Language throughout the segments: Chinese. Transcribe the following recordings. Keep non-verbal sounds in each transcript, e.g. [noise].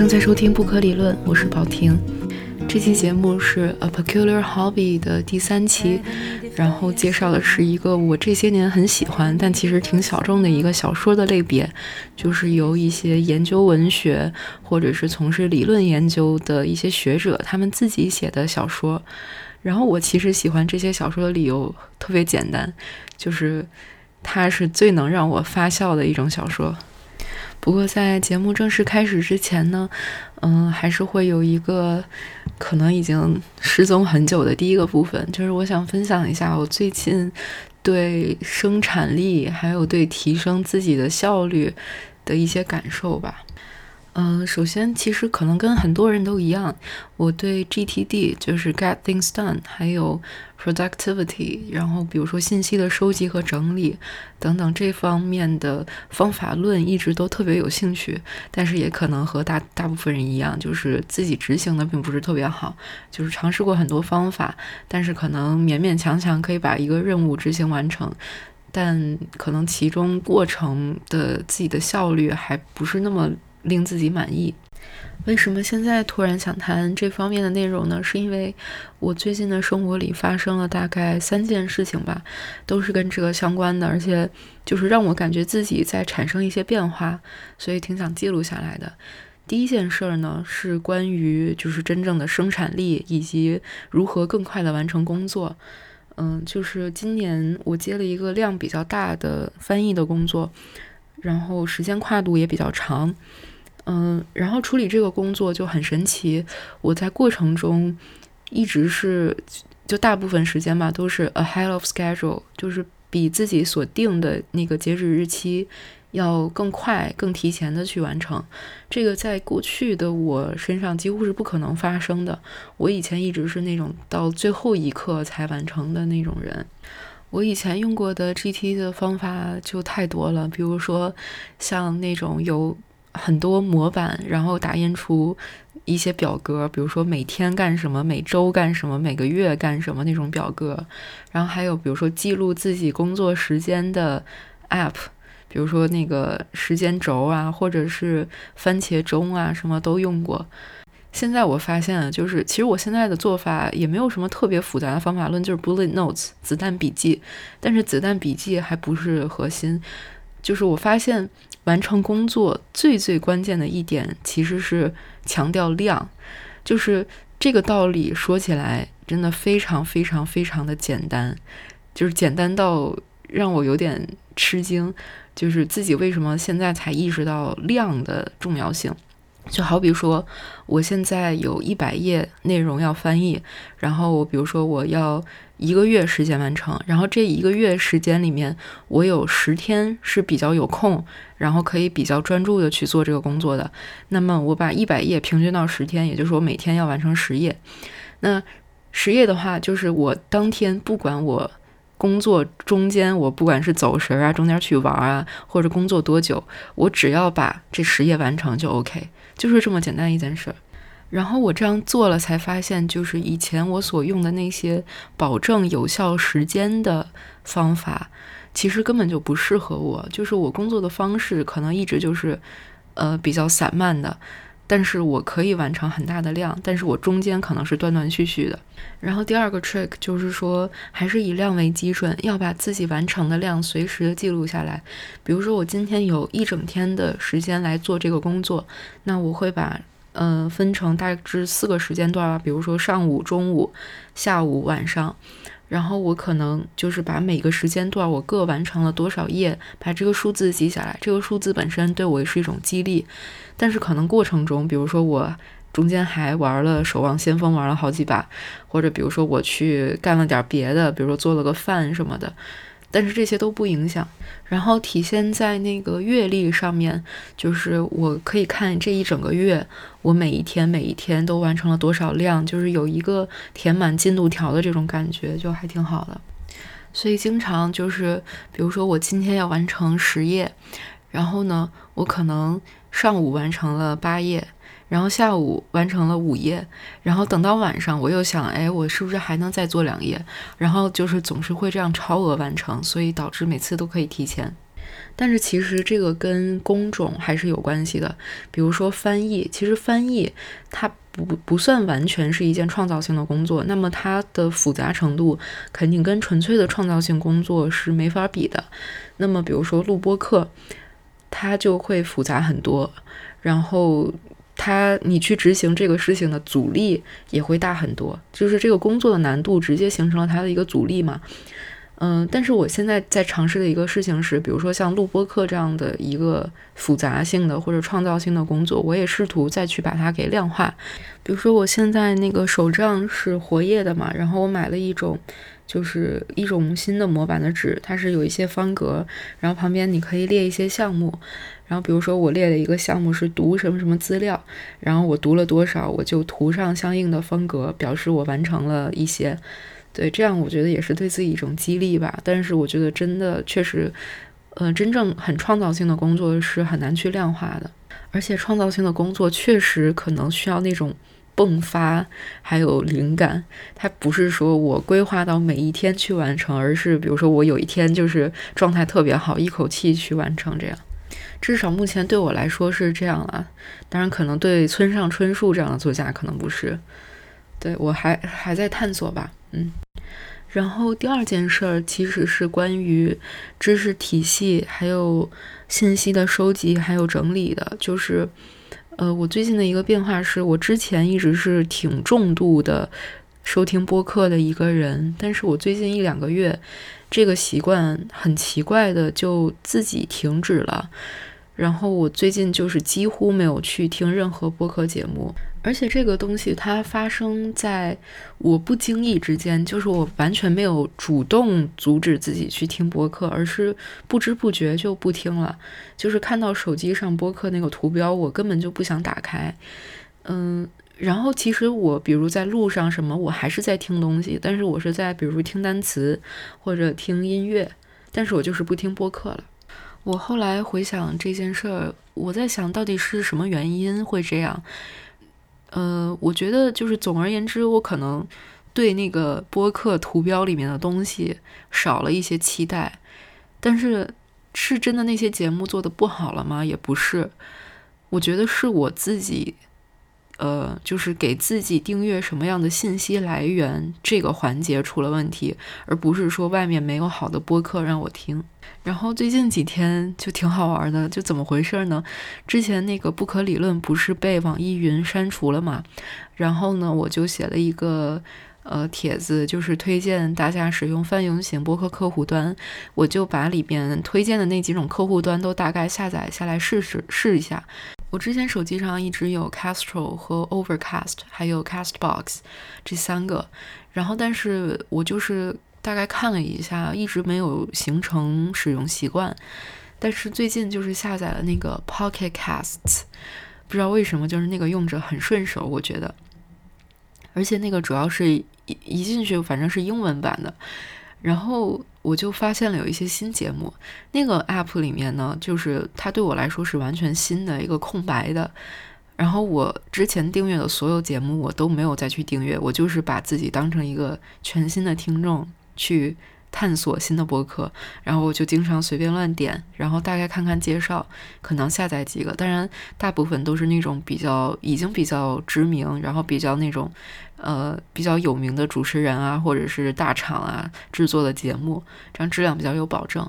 正在收听不可理论，我是宝婷。这期节目是 A Peculiar Hobby 的第三期，然后介绍的是一个我这些年很喜欢，但其实挺小众的一个小说的类别，就是由一些研究文学或者是从事理论研究的一些学者他们自己写的小说。然后我其实喜欢这些小说的理由特别简单，就是它是最能让我发笑的一种小说。不过在节目正式开始之前呢，嗯，还是会有一个可能已经失踪很久的第一个部分，就是我想分享一下我最近对生产力还有对提升自己的效率的一些感受吧。嗯，首先，其实可能跟很多人都一样，我对 GTD 就是 Get Things Done，还有 Productivity，然后比如说信息的收集和整理等等这方面的方法论一直都特别有兴趣，但是也可能和大大部分人一样，就是自己执行的并不是特别好，就是尝试过很多方法，但是可能勉勉强强可以把一个任务执行完成，但可能其中过程的自己的效率还不是那么。令自己满意。为什么现在突然想谈这方面的内容呢？是因为我最近的生活里发生了大概三件事情吧，都是跟这个相关的，而且就是让我感觉自己在产生一些变化，所以挺想记录下来的。第一件事儿呢，是关于就是真正的生产力以及如何更快的完成工作。嗯，就是今年我接了一个量比较大的翻译的工作。然后时间跨度也比较长，嗯，然后处理这个工作就很神奇。我在过程中一直是，就大部分时间吧，都是 ahead of schedule，就是比自己所定的那个截止日期要更快、更提前的去完成。这个在过去的我身上几乎是不可能发生的。我以前一直是那种到最后一刻才完成的那种人。我以前用过的 GT 的方法就太多了，比如说像那种有很多模板，然后打印出一些表格，比如说每天干什么、每周干什么、每个月干什么那种表格，然后还有比如说记录自己工作时间的 App，比如说那个时间轴啊，或者是番茄钟啊，什么都用过。现在我发现，就是其实我现在的做法也没有什么特别复杂的方法论，就是 bullet notes 子弹笔记。但是子弹笔记还不是核心，就是我发现完成工作最最关键的一点其实是强调量。就是这个道理说起来真的非常非常非常的简单，就是简单到让我有点吃惊，就是自己为什么现在才意识到量的重要性。就好比说，我现在有一百页内容要翻译，然后我比如说我要一个月时间完成，然后这一个月时间里面，我有十天是比较有空，然后可以比较专注的去做这个工作的。那么我把一百页平均到十天，也就是我每天要完成十页。那十页的话，就是我当天不管我工作中间，我不管是走神啊，中间去玩啊，或者工作多久，我只要把这十页完成就 OK。就是这么简单一件事儿，然后我这样做了，才发现，就是以前我所用的那些保证有效时间的方法，其实根本就不适合我。就是我工作的方式可能一直就是，呃，比较散漫的。但是我可以完成很大的量，但是我中间可能是断断续续的。然后第二个 trick 就是说，还是以量为基准，要把自己完成的量随时的记录下来。比如说我今天有一整天的时间来做这个工作，那我会把嗯分成大致四个时间段吧，比如说上午、中午、下午、晚上。然后我可能就是把每个时间段我各完成了多少页，把这个数字记下来。这个数字本身对我也是一种激励，但是可能过程中，比如说我中间还玩了《守望先锋》，玩了好几把，或者比如说我去干了点别的，比如说做了个饭什么的。但是这些都不影响，然后体现在那个月历上面，就是我可以看这一整个月，我每一天每一天都完成了多少量，就是有一个填满进度条的这种感觉，就还挺好的。所以经常就是，比如说我今天要完成十页，然后呢，我可能上午完成了八页。然后下午完成了五页，然后等到晚上我又想，哎，我是不是还能再做两页？然后就是总是会这样超额完成，所以导致每次都可以提前。但是其实这个跟工种还是有关系的。比如说翻译，其实翻译它不不算完全是一件创造性的工作，那么它的复杂程度肯定跟纯粹的创造性工作是没法比的。那么比如说录播课，它就会复杂很多，然后。他，你去执行这个事情的阻力也会大很多，就是这个工作的难度直接形成了他的一个阻力嘛。嗯，但是我现在在尝试的一个事情是，比如说像录播课这样的一个复杂性的或者创造性的工作，我也试图再去把它给量化。比如说我现在那个手账是活页的嘛，然后我买了一种，就是一种新的模板的纸，它是有一些方格，然后旁边你可以列一些项目。然后，比如说我列了一个项目是读什么什么资料，然后我读了多少，我就涂上相应的风格，表示我完成了一些。对，这样我觉得也是对自己一种激励吧。但是我觉得真的确实，呃，真正很创造性的工作是很难去量化的，而且创造性的工作确实可能需要那种迸发，还有灵感。它不是说我规划到每一天去完成，而是比如说我有一天就是状态特别好，一口气去完成这样。至少目前对我来说是这样啊，当然可能对村上春树这样的作家可能不是，对我还还在探索吧，嗯。然后第二件事儿其实是关于知识体系还有信息的收集还有整理的，就是，呃，我最近的一个变化是我之前一直是挺重度的收听播客的一个人，但是我最近一两个月这个习惯很奇怪的就自己停止了。然后我最近就是几乎没有去听任何播客节目，而且这个东西它发生在我不经意之间，就是我完全没有主动阻止自己去听播客，而是不知不觉就不听了。就是看到手机上播客那个图标，我根本就不想打开。嗯，然后其实我比如在路上什么，我还是在听东西，但是我是在比如听单词或者听音乐，但是我就是不听播客了。我后来回想这件事儿，我在想到底是什么原因会这样。呃，我觉得就是总而言之，我可能对那个播客图标里面的东西少了一些期待。但是是真的那些节目做的不好了吗？也不是，我觉得是我自己。呃，就是给自己订阅什么样的信息来源这个环节出了问题，而不是说外面没有好的播客让我听。然后最近几天就挺好玩的，就怎么回事呢？之前那个不可理论不是被网易云删除了嘛？然后呢，我就写了一个呃帖子，就是推荐大家使用泛用型播客客户端。我就把里边推荐的那几种客户端都大概下载下来试试试一下。我之前手机上一直有 Castro 和 Overcast，还有 Castbox 这三个，然后但是我就是大概看了一下，一直没有形成使用习惯。但是最近就是下载了那个 Pocket Casts，不知道为什么，就是那个用着很顺手，我觉得。而且那个主要是一一进去，反正是英文版的。然后我就发现了有一些新节目，那个 app 里面呢，就是它对我来说是完全新的一个空白的。然后我之前订阅的所有节目，我都没有再去订阅，我就是把自己当成一个全新的听众去。探索新的博客，然后我就经常随便乱点，然后大概看看介绍，可能下载几个。当然，大部分都是那种比较已经比较知名，然后比较那种呃比较有名的主持人啊，或者是大厂啊制作的节目，这样质量比较有保证。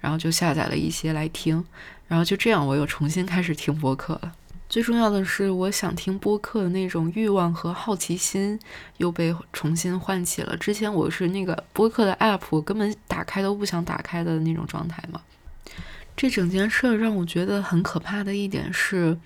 然后就下载了一些来听，然后就这样，我又重新开始听播客了。最重要的是，我想听播客的那种欲望和好奇心又被重新唤起了。之前我是那个播客的 app，我根本打开都不想打开的那种状态嘛。这整件事让我觉得很可怕的一点是，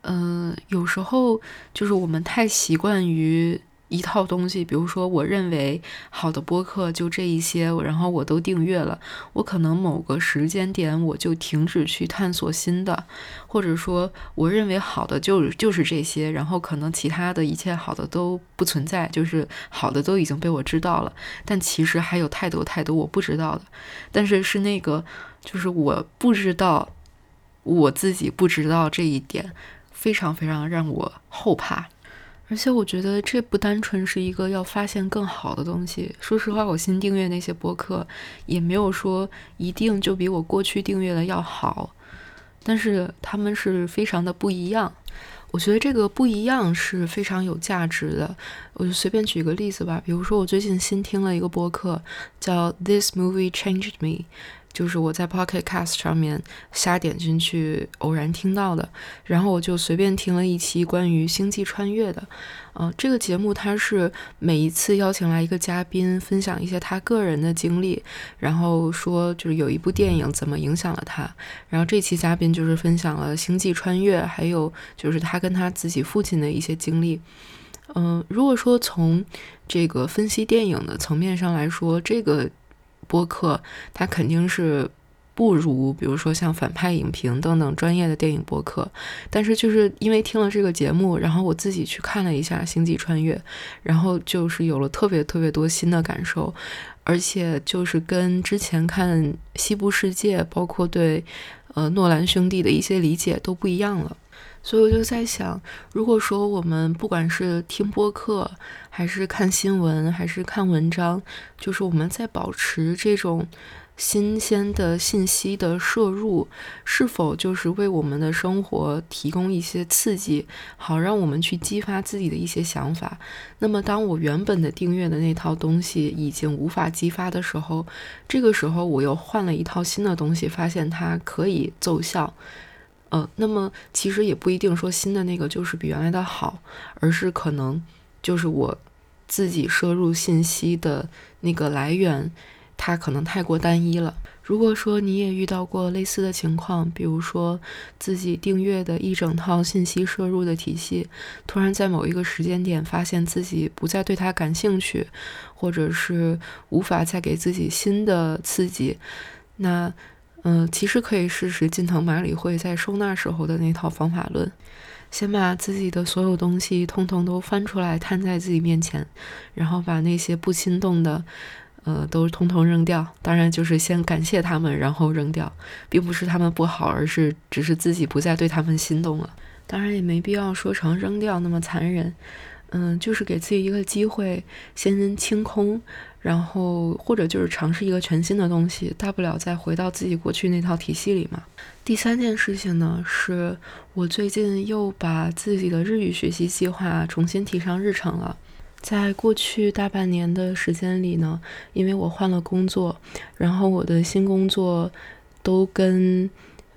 嗯，有时候就是我们太习惯于。一套东西，比如说，我认为好的播客就这一些，然后我都订阅了。我可能某个时间点我就停止去探索新的，或者说，我认为好的就就是这些，然后可能其他的一切好的都不存在，就是好的都已经被我知道了。但其实还有太多太多我不知道的，但是是那个，就是我不知道，我自己不知道这一点，非常非常让我后怕。而且我觉得这不单纯是一个要发现更好的东西。说实话，我新订阅那些播客，也没有说一定就比我过去订阅的要好，但是他们是非常的不一样。我觉得这个不一样是非常有价值的。我就随便举个例子吧，比如说我最近新听了一个播客，叫《This Movie Changed Me》。就是我在 Pocket Cast 上面瞎点进去偶然听到的，然后我就随便听了一期关于星际穿越的。嗯，这个节目它是每一次邀请来一个嘉宾分享一些他个人的经历，然后说就是有一部电影怎么影响了他。然后这期嘉宾就是分享了星际穿越，还有就是他跟他自己父亲的一些经历。嗯，如果说从这个分析电影的层面上来说，这个。播客它肯定是不如，比如说像反派影评等等专业的电影播客，但是就是因为听了这个节目，然后我自己去看了一下《星际穿越》，然后就是有了特别特别多新的感受，而且就是跟之前看《西部世界》，包括对呃诺兰兄弟的一些理解都不一样了。所以我就在想，如果说我们不管是听播客，还是看新闻，还是看文章，就是我们在保持这种新鲜的信息的摄入，是否就是为我们的生活提供一些刺激，好让我们去激发自己的一些想法？那么，当我原本的订阅的那套东西已经无法激发的时候，这个时候我又换了一套新的东西，发现它可以奏效。呃，那么其实也不一定说新的那个就是比原来的好，而是可能就是我自己摄入信息的那个来源，它可能太过单一了。如果说你也遇到过类似的情况，比如说自己订阅的一整套信息摄入的体系，突然在某一个时间点发现自己不再对它感兴趣，或者是无法再给自己新的刺激，那。嗯，其实可以试试近藤麻里惠在收纳时候的那套方法论，先把自己的所有东西通通都翻出来摊在自己面前，然后把那些不心动的，呃，都通通扔掉。当然，就是先感谢他们，然后扔掉，并不是他们不好，而是只是自己不再对他们心动了。当然，也没必要说成扔掉那么残忍。嗯，就是给自己一个机会，先清空。然后或者就是尝试一个全新的东西，大不了再回到自己过去那套体系里嘛。第三件事情呢，是我最近又把自己的日语学习计划重新提上日程了。在过去大半年的时间里呢，因为我换了工作，然后我的新工作都跟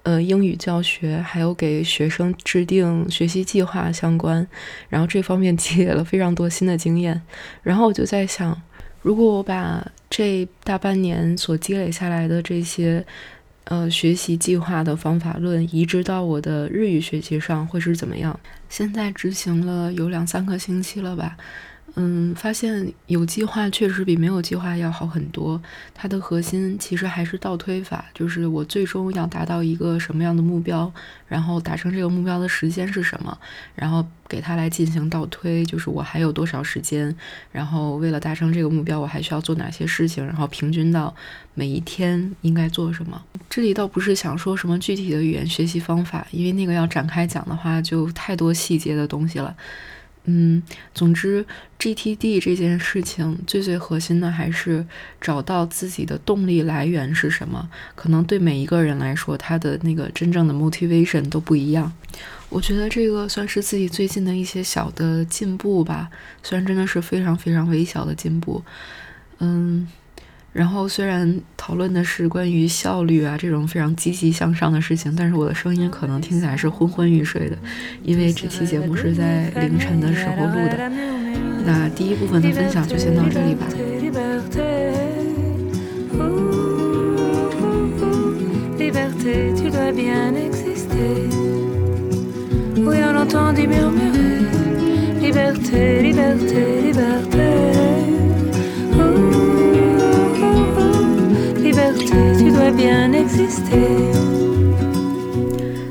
呃英语教学还有给学生制定学习计划相关，然后这方面积累了非常多新的经验，然后我就在想。如果我把这大半年所积累下来的这些，呃，学习计划的方法论移植到我的日语学习上，会是怎么样？现在执行了有两三个星期了吧。嗯，发现有计划确实比没有计划要好很多。它的核心其实还是倒推法，就是我最终要达到一个什么样的目标，然后达成这个目标的时间是什么，然后给它来进行倒推，就是我还有多少时间，然后为了达成这个目标，我还需要做哪些事情，然后平均到每一天应该做什么。这里倒不是想说什么具体的语言学习方法，因为那个要展开讲的话，就太多细节的东西了。嗯，总之，GTD 这件事情最最核心的还是找到自己的动力来源是什么。可能对每一个人来说，他的那个真正的 motivation 都不一样。我觉得这个算是自己最近的一些小的进步吧，虽然真的是非常非常微小的进步。嗯。然后虽然讨论的是关于效率啊这种非常积极向上的事情，但是我的声音可能听起来是昏昏欲睡的，因为这期节目是在凌晨的时候录的。那第一部分的分享就先到这里吧。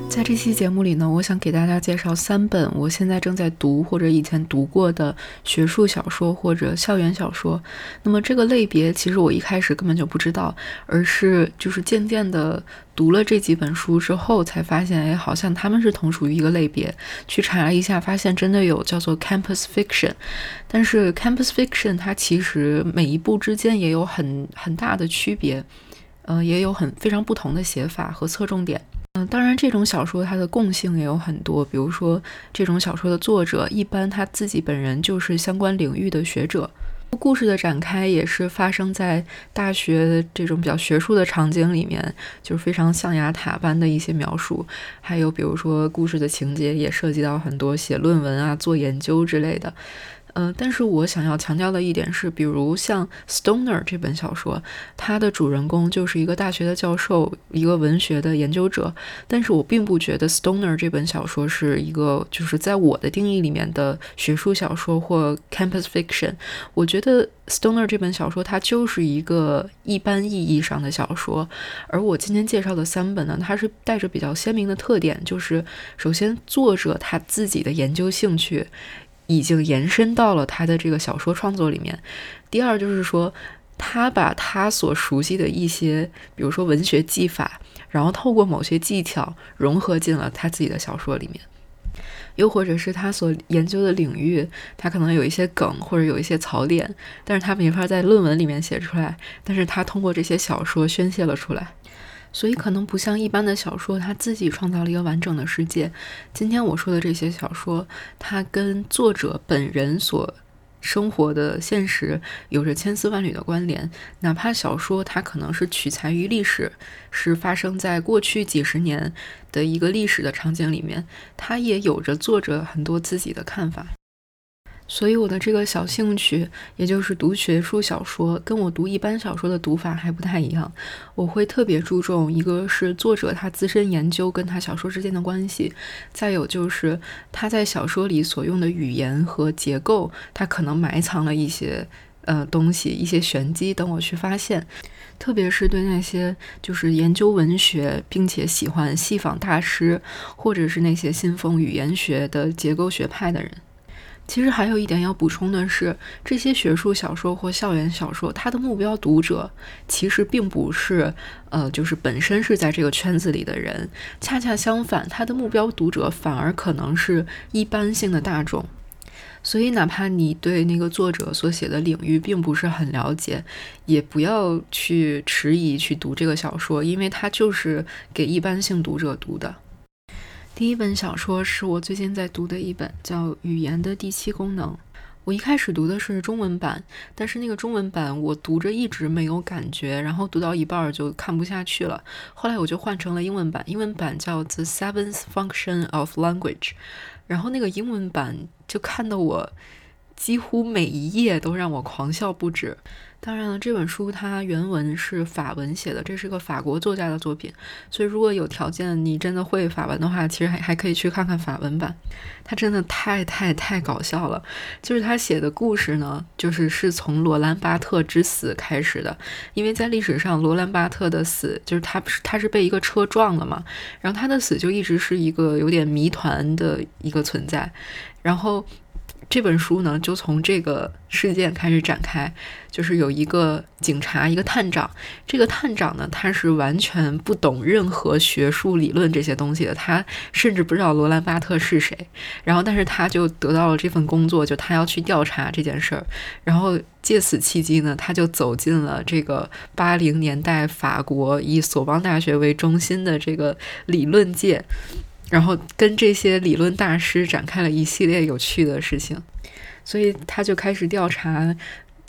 在这期节目里呢，我想给大家介绍三本我现在正在读或者以前读过的学术小说或者校园小说。那么这个类别其实我一开始根本就不知道，而是就是渐渐的读了这几本书之后才发现，哎，好像他们是同属于一个类别。去查了一下，发现真的有叫做 campus fiction，但是 campus fiction 它其实每一部之间也有很很大的区别，呃，也有很非常不同的写法和侧重点。嗯，当然，这种小说它的共性也有很多，比如说，这种小说的作者一般他自己本人就是相关领域的学者。故事的展开也是发生在大学这种比较学术的场景里面，就是非常象牙塔般的一些描述。还有比如说，故事的情节也涉及到很多写论文啊、做研究之类的。嗯，但是我想要强调的一点是，比如像《Stoner》这本小说，它的主人公就是一个大学的教授，一个文学的研究者。但是我并不觉得《Stoner》这本小说是一个，就是在我的定义里面的学术小说或 campus fiction。我觉得《Stoner》这本小说它就是一个一般意义上的小说。而我今天介绍的三本呢，它是带着比较鲜明的特点，就是首先作者他自己的研究兴趣。已经延伸到了他的这个小说创作里面。第二就是说，他把他所熟悉的一些，比如说文学技法，然后透过某些技巧融合进了他自己的小说里面。又或者是他所研究的领域，他可能有一些梗或者有一些槽点，但是他没法在论文里面写出来，但是他通过这些小说宣泄了出来。所以可能不像一般的小说，他自己创造了一个完整的世界。今天我说的这些小说，它跟作者本人所生活的现实有着千丝万缕的关联。哪怕小说它可能是取材于历史，是发生在过去几十年的一个历史的场景里面，它也有着作者很多自己的看法。所以我的这个小兴趣，也就是读学术小说，跟我读一般小说的读法还不太一样。我会特别注重一个是作者他自身研究跟他小说之间的关系，再有就是他在小说里所用的语言和结构，他可能埋藏了一些呃东西，一些玄机等我去发现。特别是对那些就是研究文学并且喜欢戏仿大师，或者是那些信奉语言学的结构学派的人。其实还有一点要补充的是，这些学术小说或校园小说，它的目标读者其实并不是，呃，就是本身是在这个圈子里的人。恰恰相反，它的目标读者反而可能是一般性的大众。所以，哪怕你对那个作者所写的领域并不是很了解，也不要去迟疑去读这个小说，因为它就是给一般性读者读的。第一本小说是我最近在读的一本，叫《语言的第七功能》。我一开始读的是中文版，但是那个中文版我读着一直没有感觉，然后读到一半就看不下去了。后来我就换成了英文版，英文版叫《The Seventh Function of Language》，然后那个英文版就看得我几乎每一页都让我狂笑不止。当然了，这本书它原文是法文写的，这是个法国作家的作品，所以如果有条件，你真的会法文的话，其实还还可以去看看法文版。它真的太太太搞笑了，就是他写的故事呢，就是是从罗兰巴特之死开始的，因为在历史上，罗兰巴特的死就是他是他是被一个车撞了嘛，然后他的死就一直是一个有点谜团的一个存在，然后。这本书呢，就从这个事件开始展开，就是有一个警察，一个探长。这个探长呢，他是完全不懂任何学术理论这些东西的，他甚至不知道罗兰巴特是谁。然后，但是他就得到了这份工作，就他要去调查这件事儿。然后借此契机呢，他就走进了这个八零年代法国以索邦大学为中心的这个理论界。然后跟这些理论大师展开了一系列有趣的事情，所以他就开始调查，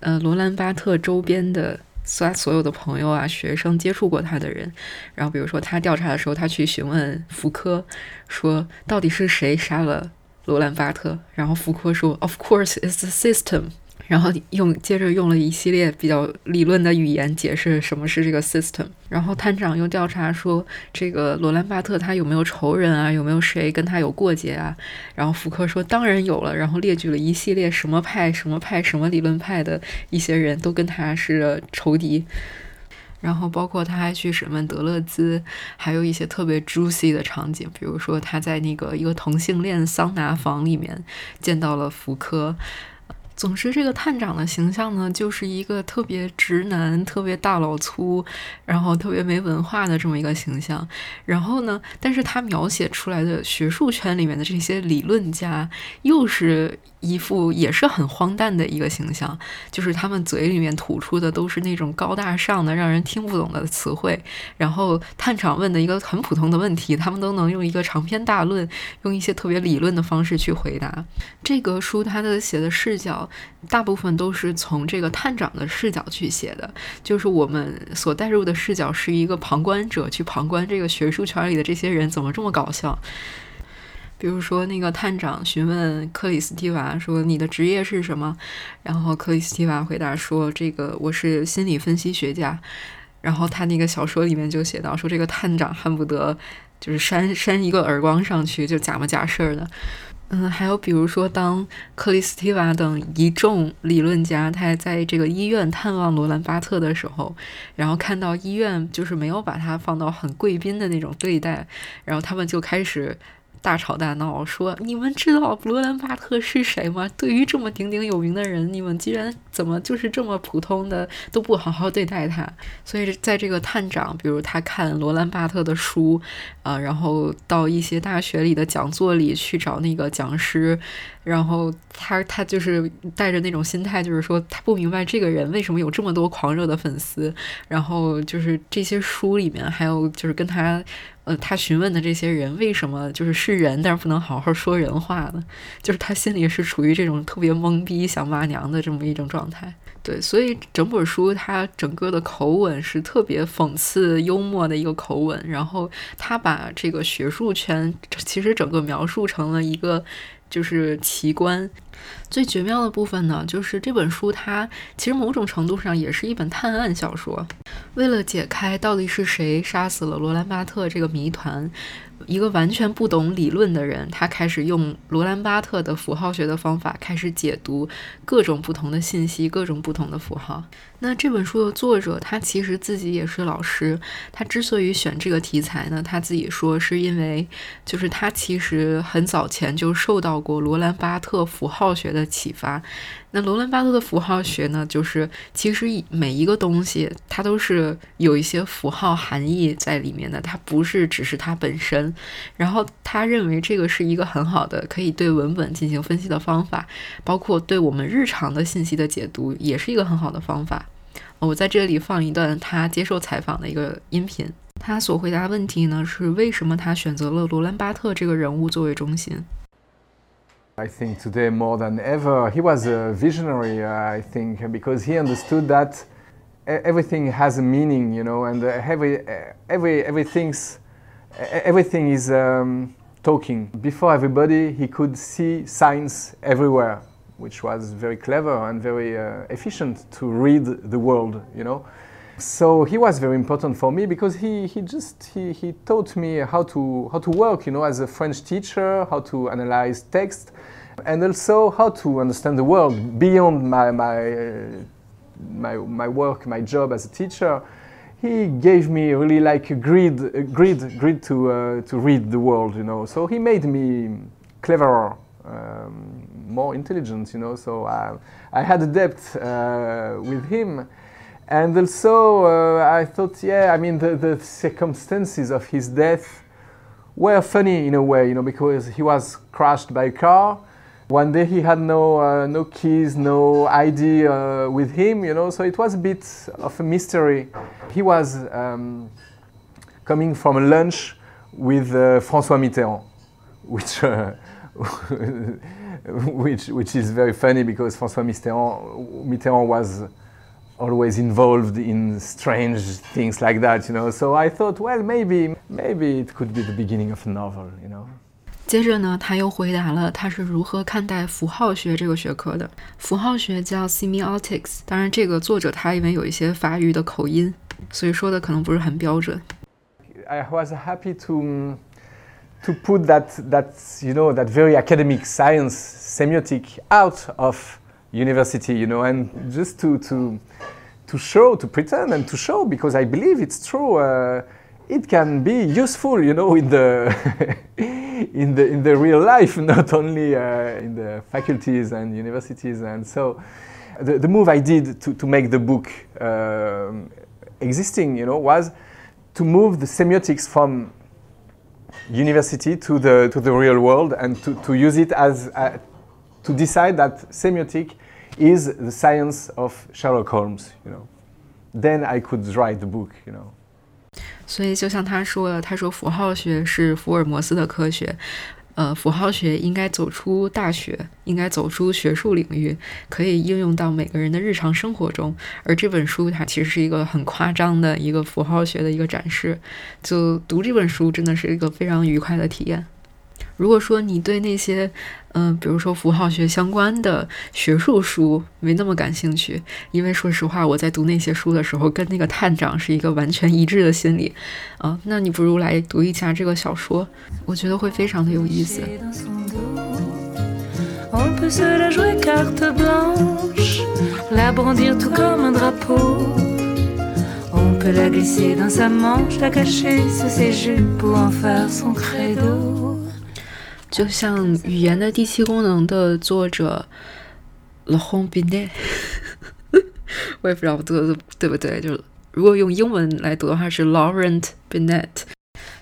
呃，罗兰巴特周边的所所有的朋友啊、学生接触过他的人。然后，比如说他调查的时候，他去询问福柯，说到底是谁杀了罗兰巴特？然后福柯说：“Of course, it's the system。”然后用接着用了一系列比较理论的语言解释什么是这个 system。然后探长又调查说，这个罗兰巴特他有没有仇人啊？有没有谁跟他有过节啊？然后福柯说当然有了，然后列举了一系列什么派、什么派、什么理论派的一些人都跟他是仇敌。然后包括他还去审问德勒兹，还有一些特别 juicy 的场景，比如说他在那个一个同性恋桑拿房里面见到了福柯。总之，这个探长的形象呢，就是一个特别直男、特别大老粗，然后特别没文化的这么一个形象。然后呢，但是他描写出来的学术圈里面的这些理论家，又是。一副也是很荒诞的一个形象，就是他们嘴里面吐出的都是那种高大上的、让人听不懂的词汇。然后探长问的一个很普通的问题，他们都能用一个长篇大论，用一些特别理论的方式去回答。这个书它的写的视角，大部分都是从这个探长的视角去写的，就是我们所带入的视角是一个旁观者去旁观这个学术圈里的这些人怎么这么搞笑。比如说，那个探长询问克里斯蒂娃说：“你的职业是什么？”然后克里斯蒂娃回答说：“这个我是心理分析学家。”然后他那个小说里面就写到说：“这个探长恨不得就是扇扇一个耳光上去，就假模假式的。”嗯，还有比如说，当克里斯蒂娃等一众理论家他在这个医院探望罗兰巴特的时候，然后看到医院就是没有把他放到很贵宾的那种对待，然后他们就开始。大吵大闹，说你们知道罗兰巴特是谁吗？对于这么鼎鼎有名的人，你们居然怎么就是这么普通的都不好好对待他？所以在这个探长，比如他看罗兰巴特的书，啊，然后到一些大学里的讲座里去找那个讲师。然后他他就是带着那种心态，就是说他不明白这个人为什么有这么多狂热的粉丝。然后就是这些书里面还有就是跟他，呃，他询问的这些人为什么就是是人，但是不能好好说人话呢？就是他心里是处于这种特别懵逼想骂娘的这么一种状状态。对，所以整本书它整个的口吻是特别讽刺幽默的一个口吻。然后他把这个学术圈其实整个描述成了一个。就是奇观，最绝妙的部分呢，就是这本书它其实某种程度上也是一本探案小说。为了解开到底是谁杀死了罗兰巴特这个谜团。一个完全不懂理论的人，他开始用罗兰巴特的符号学的方法开始解读各种不同的信息，各种不同的符号。那这本书的作者，他其实自己也是老师。他之所以选这个题材呢，他自己说是因为，就是他其实很早前就受到过罗兰巴特符号学的启发。那罗兰巴特的符号学呢，就是其实每一个东西它都是有一些符号含义在里面的，它不是只是它本身。然后他认为这个是一个很好的可以对文本进行分析的方法，包括对我们日常的信息的解读也是一个很好的方法。我在这里放一段他接受采访的一个音频，他所回答问题呢是为什么他选择了罗兰巴特这个人物作为中心。I think today more than ever, he was a visionary, I think, because he understood that everything has a meaning, you know, and every, every, everything's, everything is um, talking. Before everybody, he could see signs everywhere, which was very clever and very uh, efficient to read the world, you know. So he was very important for me because he, he just he, he taught me how to how to work, you know, as a French teacher, how to analyze text, and also how to understand the world beyond my my my, my work, my job as a teacher. He gave me really like a grid, a grid, grid to uh, to read the world, you know. So he made me cleverer, um, more intelligent, you know. So I, I had a depth uh, with him and also, uh, I thought, yeah, I mean, the, the circumstances of his death were funny in a way, you know, because he was crashed by a car. One day he had no, uh, no keys, no ID uh, with him, you know, so it was a bit of a mystery. He was um, coming from a lunch with uh, François Mitterrand, [laughs] which, uh, [laughs] which, which is very funny because François Mitterrand, Mitterrand was always involved in strange things like that, you know. So I thought, well, maybe, maybe it could be the beginning of a novel, you know. 接着呢，他又回答了他是如何看待符号学这个学科的。符号学叫 semiotics，当然这个作者他因为有一些法语的口音，所以说的可能不是很标准。I was happy to to put that that you know that very academic science semiotic out of university, you know, and just to to to show, to pretend, and to show because I believe it's true. Uh, it can be useful, you know, in the [laughs] in the in the real life, [laughs] not only uh, in the faculties and universities. And so, the, the move I did to, to make the book um, existing, you know, was to move the semiotics from university to the to the real world and to, to use it as uh, to decide that semiotic is the science of Sherlock Holmes, you know. Then I could write the book, you know. 所以就像他说的，他说符号学是福尔摩斯的科学，呃，符号学应该走出大学，应该走出学术领域，可以应用到每个人的日常生活中。而这本书它其实是一个很夸张的一个符号学的一个展示，就读这本书真的是一个非常愉快的体验。如果说你对那些，嗯，比如说符号学相关的学术书没那么感兴趣，因为说实话，我在读那些书的时候，跟那个探长是一个完全一致的心理，啊，那你不如来读一下这个小说，我觉得会非常的有意思。就像语言的第七功能的作者 l a h o n Binet，我也不知道读的对不对，就如果用英文来读的话是 Laurent Binet。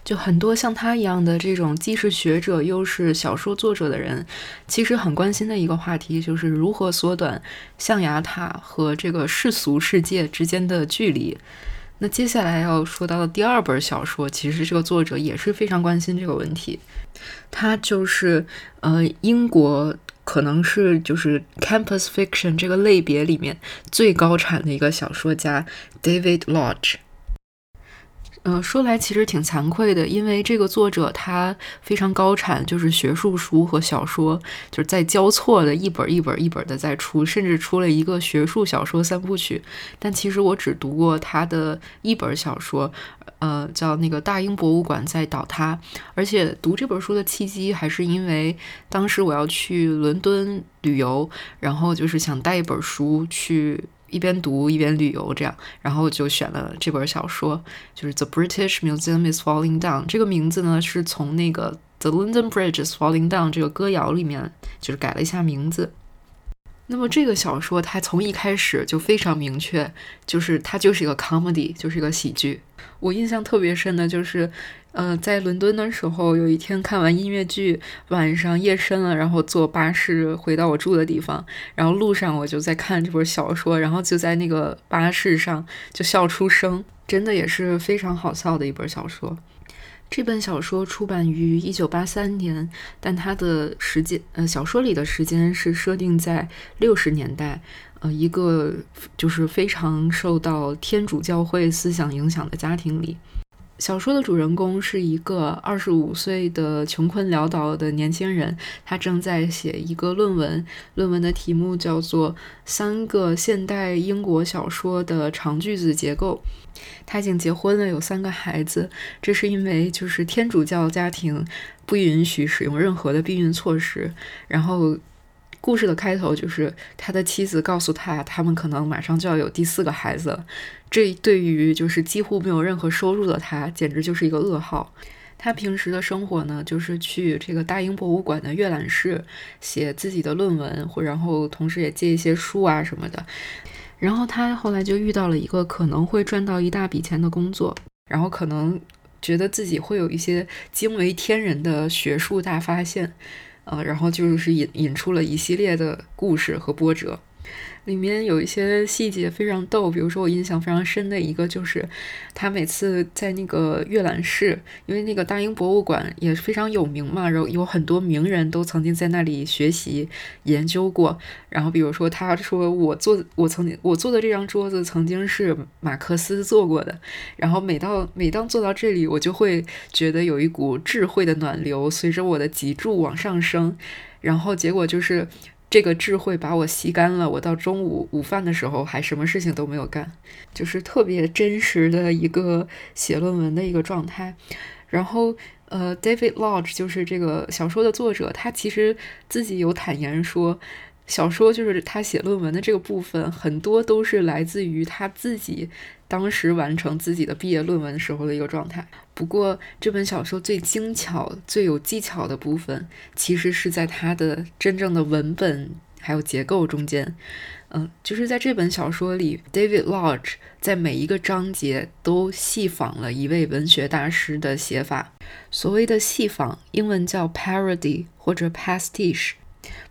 就很多像他一样的这种既是学者又是小说作者的人，其实很关心的一个话题就是如何缩短象牙塔和这个世俗世界之间的距离。那接下来要说到的第二本小说，其实这个作者也是非常关心这个问题。他就是呃，英国可能是就是 campus fiction 这个类别里面最高产的一个小说家 David Lodge。嗯，说来其实挺惭愧的，因为这个作者他非常高产，就是学术书和小说就是在交错的一本一本一本的在出，甚至出了一个学术小说三部曲。但其实我只读过他的一本小说，呃，叫那个《大英博物馆在倒塌》。而且读这本书的契机还是因为当时我要去伦敦旅游，然后就是想带一本书去。一边读一边旅游，这样，然后就选了这本小说，就是《The British Museum is Falling Down》。这个名字呢，是从那个《The London Bridge is Falling Down》这个歌谣里面，就是改了一下名字。那么这个小说它从一开始就非常明确，就是它就是一个 comedy，就是一个喜剧。我印象特别深的就是。呃，在伦敦的时候，有一天看完音乐剧，晚上夜深了，然后坐巴士回到我住的地方，然后路上我就在看这本小说，然后就在那个巴士上就笑出声，真的也是非常好笑的一本小说。这本小说出版于一九八三年，但它的时间，呃，小说里的时间是设定在六十年代，呃，一个就是非常受到天主教会思想影响的家庭里。小说的主人公是一个二十五岁的穷困潦倒的年轻人，他正在写一个论文，论文的题目叫做《三个现代英国小说的长句子结构》。他已经结婚了，有三个孩子，这是因为就是天主教家庭不允许使用任何的避孕措施，然后。故事的开头就是他的妻子告诉他，他们可能马上就要有第四个孩子了。这对于就是几乎没有任何收入的他，简直就是一个噩耗。他平时的生活呢，就是去这个大英博物馆的阅览室写自己的论文，或然后同时也借一些书啊什么的。然后他后来就遇到了一个可能会赚到一大笔钱的工作，然后可能觉得自己会有一些惊为天人的学术大发现。呃，然后就是引引出了一系列的故事和波折。里面有一些细节非常逗，比如说我印象非常深的一个就是，他每次在那个阅览室，因为那个大英博物馆也非常有名嘛，然后有很多名人都曾经在那里学习研究过。然后比如说他说我坐我曾经我坐的这张桌子曾经是马克思坐过的。然后每到每当坐到这里，我就会觉得有一股智慧的暖流随着我的脊柱往上升。然后结果就是。这个智慧把我吸干了，我到中午午饭的时候还什么事情都没有干，就是特别真实的一个写论文的一个状态。然后，呃，David Lodge 就是这个小说的作者，他其实自己有坦言说，小说就是他写论文的这个部分，很多都是来自于他自己当时完成自己的毕业论文时候的一个状态。不过，这本小说最精巧、最有技巧的部分，其实是在它的真正的文本还有结构中间。嗯，就是在这本小说里，David Lodge 在每一个章节都细仿了一位文学大师的写法。所谓的细仿，英文叫 parody 或者 pastiche。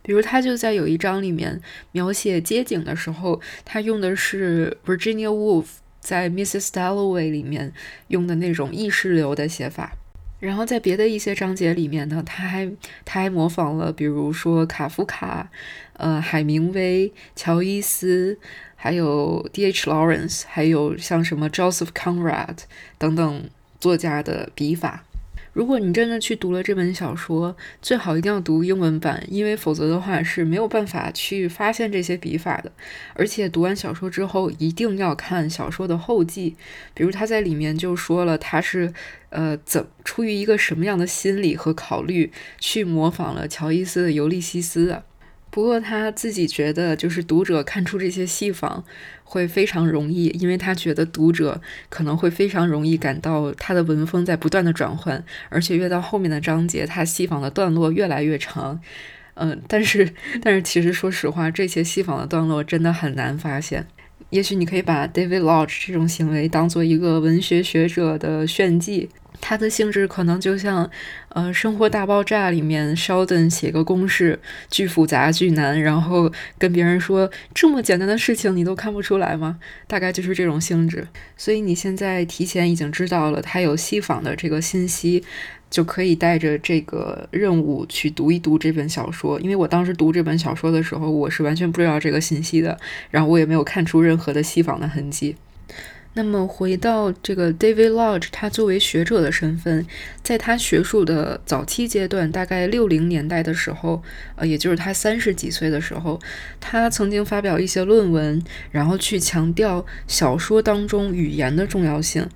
比如，他就在有一章里面描写街景的时候，他用的是 Virginia Woolf 在 Mrs. Dalloway 里面用的那种意识流的写法。然后在别的一些章节里面呢，他还他还模仿了，比如说卡夫卡、呃海明威、乔伊斯，还有 D.H. Lawrence，还有像什么 Joseph Conrad 等等作家的笔法。如果你真的去读了这本小说，最好一定要读英文版，因为否则的话是没有办法去发现这些笔法的。而且读完小说之后，一定要看小说的后记，比如他在里面就说了他是呃怎出于一个什么样的心理和考虑去模仿了乔伊斯的《尤利西斯》的。不过他自己觉得，就是读者看出这些戏仿会非常容易，因为他觉得读者可能会非常容易感到他的文风在不断的转换，而且越到后面的章节，他戏仿的段落越来越长。嗯，但是 [laughs] 但是其实说实话，这些戏仿的段落真的很难发现。也许你可以把 David Lodge 这种行为当做一个文学学者的炫技。它的性质可能就像，呃，《生活大爆炸》里面 Sheldon 写个公式，巨复杂巨难，然后跟别人说这么简单的事情你都看不出来吗？大概就是这种性质。所以你现在提前已经知道了它有戏仿的这个信息，就可以带着这个任务去读一读这本小说。因为我当时读这本小说的时候，我是完全不知道这个信息的，然后我也没有看出任何的戏仿的痕迹。那么回到这个 David Lodge，他作为学者的身份，在他学术的早期阶段，大概六零年代的时候，呃，也就是他三十几岁的时候，他曾经发表一些论文，然后去强调小说当中语言的重要性。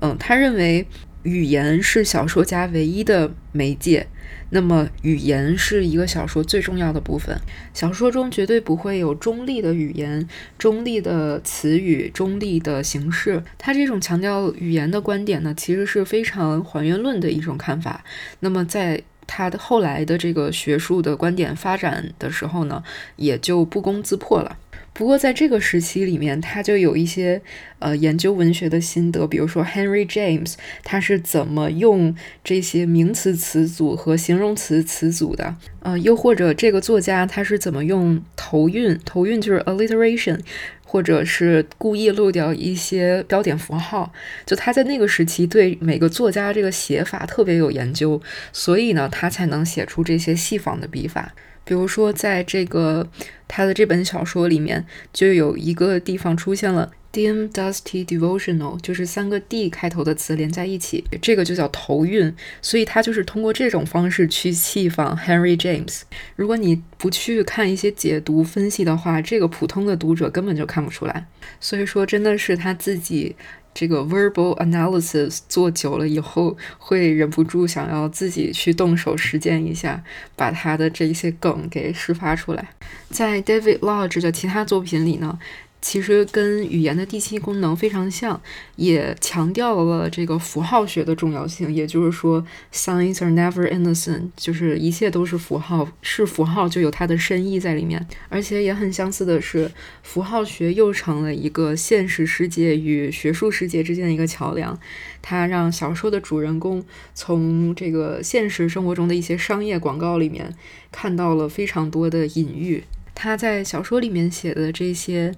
嗯，他认为语言是小说家唯一的媒介。那么，语言是一个小说最重要的部分。小说中绝对不会有中立的语言、中立的词语、中立的形式。他这种强调语言的观点呢，其实是非常还原论的一种看法。那么，在他的后来的这个学术的观点发展的时候呢，也就不攻自破了。不过，在这个时期里面，他就有一些呃研究文学的心得，比如说 Henry James，他是怎么用这些名词词组和形容词词组的？呃，又或者这个作家他是怎么用头韵？头韵就是 alliteration，或者是故意漏掉一些标点符号。就他在那个时期对每个作家这个写法特别有研究，所以呢，他才能写出这些细仿的笔法。比如说，在这个他的这本小说里面，就有一个地方出现了 dim dusty devotional，就是三个 d 开头的词连在一起，这个就叫头韵。所以他就是通过这种方式去戏仿 Henry James。如果你不去看一些解读分析的话，这个普通的读者根本就看不出来。所以说，真的是他自己。这个 verbal analysis 做久了以后，会忍不住想要自己去动手实践一下，把他的这一些梗给释发出来。在 David Lodge 的其他作品里呢？其实跟语言的第七功能非常像，也强调了这个符号学的重要性。也就是说，signs are never innocent，就是一切都是符号，是符号就有它的深意在里面。而且也很相似的是，符号学又成了一个现实世界与学术世界之间的一个桥梁。它让小说的主人公从这个现实生活中的一些商业广告里面看到了非常多的隐喻。他在小说里面写的这些。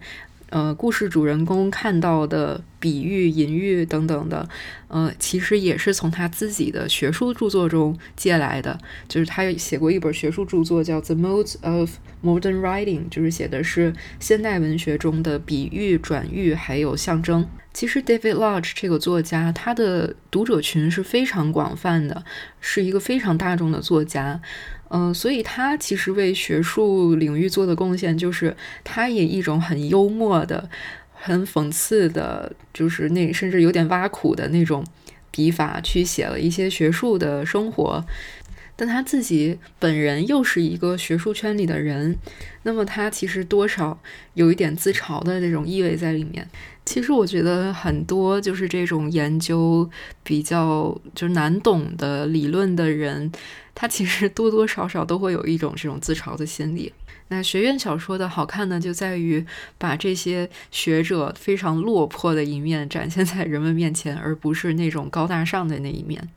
呃，故事主人公看到的比喻、隐喻等等的，呃，其实也是从他自己的学术著作中借来的。就是他写过一本学术著作，叫《The Modes of Modern Writing》，就是写的是现代文学中的比喻、转喻还有象征。其实，David Lodge 这个作家，他的读者群是非常广泛的，是一个非常大众的作家。嗯，所以他其实为学术领域做的贡献，就是他以一种很幽默的、很讽刺的，就是那甚至有点挖苦的那种笔法，去写了一些学术的生活。但他自己本人又是一个学术圈里的人，那么他其实多少有一点自嘲的这种意味在里面。其实我觉得很多就是这种研究比较就是难懂的理论的人，他其实多多少少都会有一种这种自嘲的心理。那学院小说的好看呢，就在于把这些学者非常落魄的一面展现在人们面前，而不是那种高大上的那一面。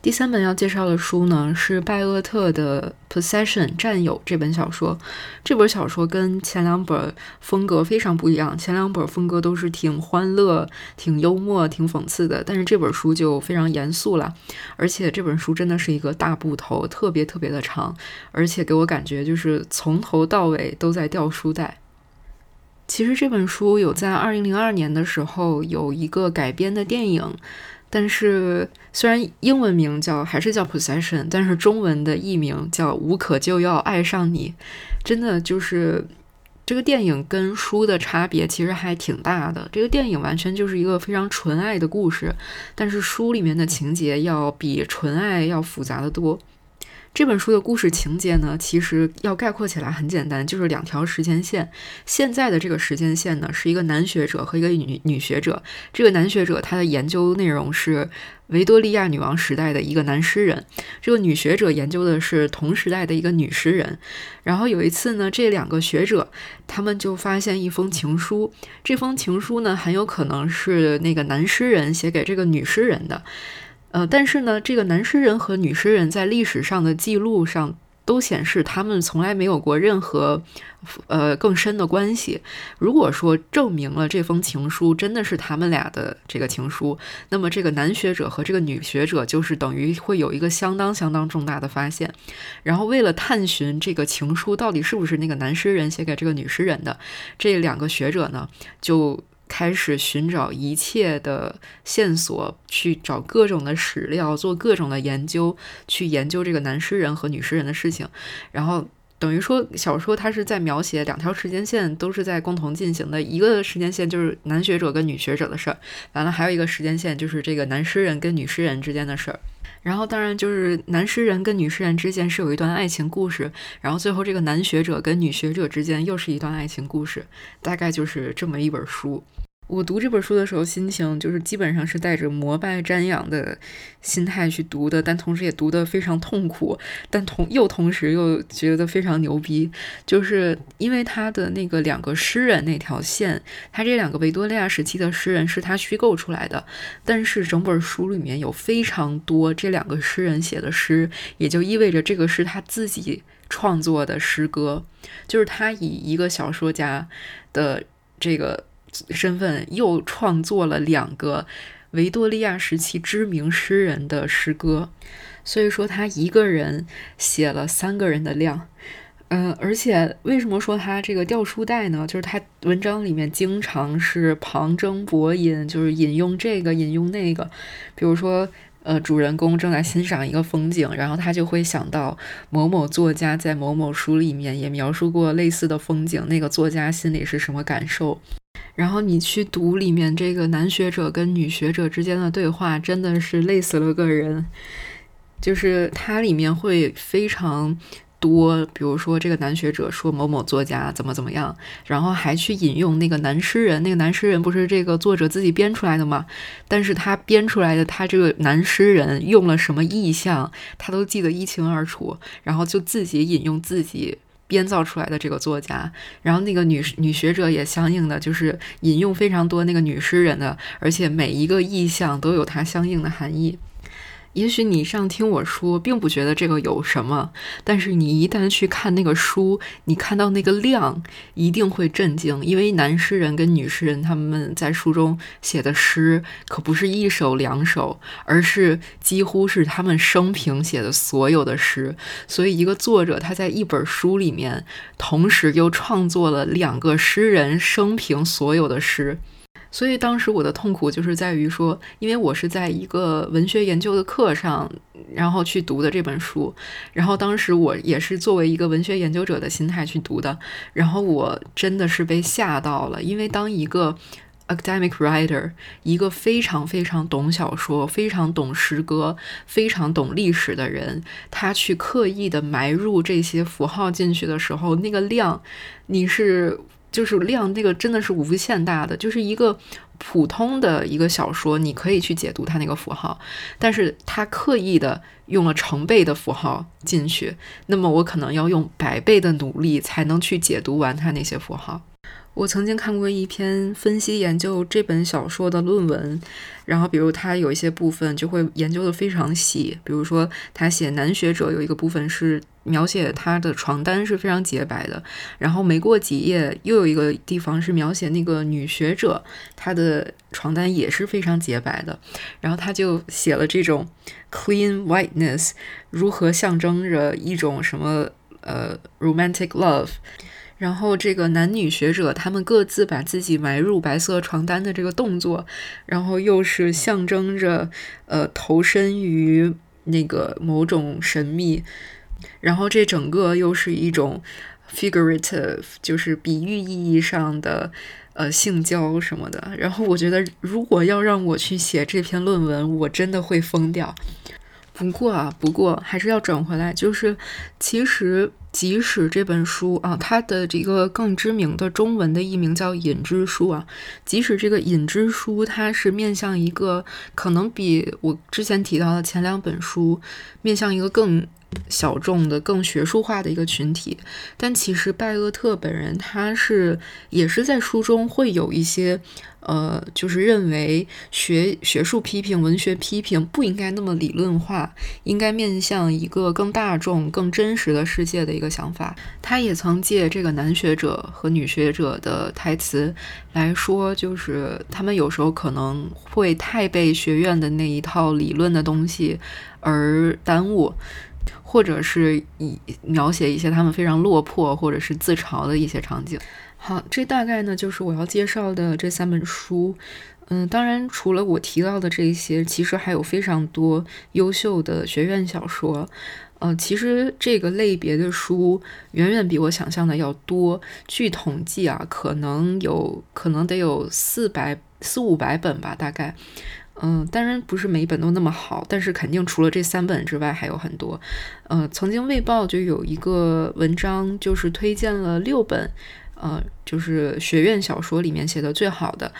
第三本要介绍的书呢，是拜厄特的《Possession》占有这本小说。这本小说跟前两本风格非常不一样，前两本风格都是挺欢乐、挺幽默、挺讽刺的，但是这本书就非常严肃了。而且这本书真的是一个大部头，特别特别的长，而且给我感觉就是从头到尾都在掉书袋。其实这本书有在二零零二年的时候有一个改编的电影。但是，虽然英文名叫还是叫 Possession，但是中文的译名叫无可救药爱上你，真的就是这个电影跟书的差别其实还挺大的。这个电影完全就是一个非常纯爱的故事，但是书里面的情节要比纯爱要复杂的多。这本书的故事情节呢，其实要概括起来很简单，就是两条时间线。现在的这个时间线呢，是一个男学者和一个女女学者。这个男学者他的研究内容是维多利亚女王时代的一个男诗人，这个女学者研究的是同时代的一个女诗人。然后有一次呢，这两个学者他们就发现一封情书，这封情书呢，很有可能是那个男诗人写给这个女诗人的。呃，但是呢，这个男诗人和女诗人在历史上的记录上都显示，他们从来没有过任何呃更深的关系。如果说证明了这封情书真的是他们俩的这个情书，那么这个男学者和这个女学者就是等于会有一个相当相当重大的发现。然后为了探寻这个情书到底是不是那个男诗人写给这个女诗人的，这两个学者呢就。开始寻找一切的线索，去找各种的史料，做各种的研究，去研究这个男诗人和女诗人的事情。然后等于说，小说它是在描写两条时间线都是在共同进行的。一个时间线就是男学者跟女学者的事儿，完了还有一个时间线就是这个男诗人跟女诗人之间的事儿。然后当然就是男诗人跟女诗人之间是有一段爱情故事，然后最后这个男学者跟女学者之间又是一段爱情故事，大概就是这么一本书。我读这本书的时候，心情就是基本上是带着膜拜瞻仰的心态去读的，但同时也读得非常痛苦，但同又同时又觉得非常牛逼，就是因为他的那个两个诗人那条线，他这两个维多利亚时期的诗人是他虚构出来的，但是整本书里面有非常多这两个诗人写的诗，也就意味着这个是他自己创作的诗歌，就是他以一个小说家的这个。身份又创作了两个维多利亚时期知名诗人的诗歌，所以说他一个人写了三个人的量，嗯，而且为什么说他这个掉书袋呢？就是他文章里面经常是旁征博引，就是引用这个引用那个，比如说，呃，主人公正在欣赏一个风景，然后他就会想到某某作家在某某书里面也描述过类似的风景，那个作家心里是什么感受？然后你去读里面这个男学者跟女学者之间的对话，真的是累死了个人。就是它里面会非常多，比如说这个男学者说某某作家怎么怎么样，然后还去引用那个男诗人，那个男诗人不是这个作者自己编出来的吗？但是他编出来的他这个男诗人用了什么意象，他都记得一清二楚，然后就自己引用自己。编造出来的这个作家，然后那个女女学者也相应的就是引用非常多那个女诗人的，而且每一个意象都有它相应的含义。也许你上听我说，并不觉得这个有什么，但是你一旦去看那个书，你看到那个量，一定会震惊。因为男诗人跟女诗人他们在书中写的诗，可不是一首两首，而是几乎是他们生平写的所有的诗。所以，一个作者他在一本书里面，同时又创作了两个诗人生平所有的诗。所以当时我的痛苦就是在于说，因为我是在一个文学研究的课上，然后去读的这本书，然后当时我也是作为一个文学研究者的心态去读的，然后我真的是被吓到了，因为当一个 academic writer，一个非常非常懂小说、非常懂诗歌、非常懂历史的人，他去刻意的埋入这些符号进去的时候，那个量，你是就是量，那个真的是无限大的，就是一个普通的一个小说，你可以去解读它那个符号，但是它刻意的用了成倍的符号进去，那么我可能要用百倍的努力才能去解读完它那些符号。我曾经看过一篇分析研究这本小说的论文，然后比如他有一些部分就会研究的非常细，比如说他写男学者有一个部分是描写他的床单是非常洁白的，然后没过几页又有一个地方是描写那个女学者她的床单也是非常洁白的，然后他就写了这种 clean whiteness 如何象征着一种什么呃 romantic love。然后，这个男女学者他们各自把自己埋入白色床单的这个动作，然后又是象征着呃投身于那个某种神秘，然后这整个又是一种 figurative，就是比喻意义上的呃性交什么的。然后我觉得，如果要让我去写这篇论文，我真的会疯掉。不过啊，不过还是要转回来，就是其实。即使这本书啊，它的这个更知名的中文的译名叫《隐之书》啊，即使这个《隐之书》它是面向一个可能比我之前提到的前两本书面向一个更。小众的、更学术化的一个群体，但其实拜厄特本人他是也是在书中会有一些，呃，就是认为学学术批评、文学批评不应该那么理论化，应该面向一个更大众、更真实的世界的一个想法。他也曾借这个男学者和女学者的台词来说，就是他们有时候可能会太被学院的那一套理论的东西而耽误。或者是以描写一些他们非常落魄或者是自嘲的一些场景。好，这大概呢就是我要介绍的这三本书。嗯，当然除了我提到的这些，其实还有非常多优秀的学院小说。呃，其实这个类别的书远远比我想象的要多。据统计啊，可能有可能得有四百四五百本吧，大概。嗯，当然不是每一本都那么好，但是肯定除了这三本之外还有很多。呃，曾经《卫报》就有一个文章，就是推荐了六本，呃，就是学院小说里面写的最好的。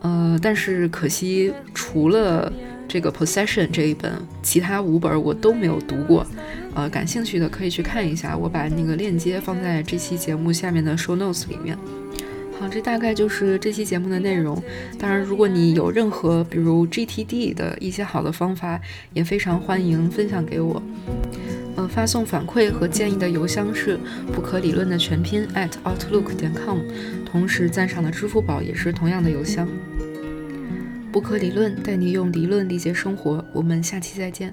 呃，但是可惜除了这个《Possession》这一本，其他五本我都没有读过。呃，感兴趣的可以去看一下，我把那个链接放在这期节目下面的 Show Notes 里面。好，这大概就是这期节目的内容。当然，如果你有任何比如 GTD 的一些好的方法，也非常欢迎分享给我。呃，发送反馈和建议的邮箱是不可理论的全拼 at outlook 点 com，同时赞赏的支付宝也是同样的邮箱。不可理论带你用理论理解生活，我们下期再见。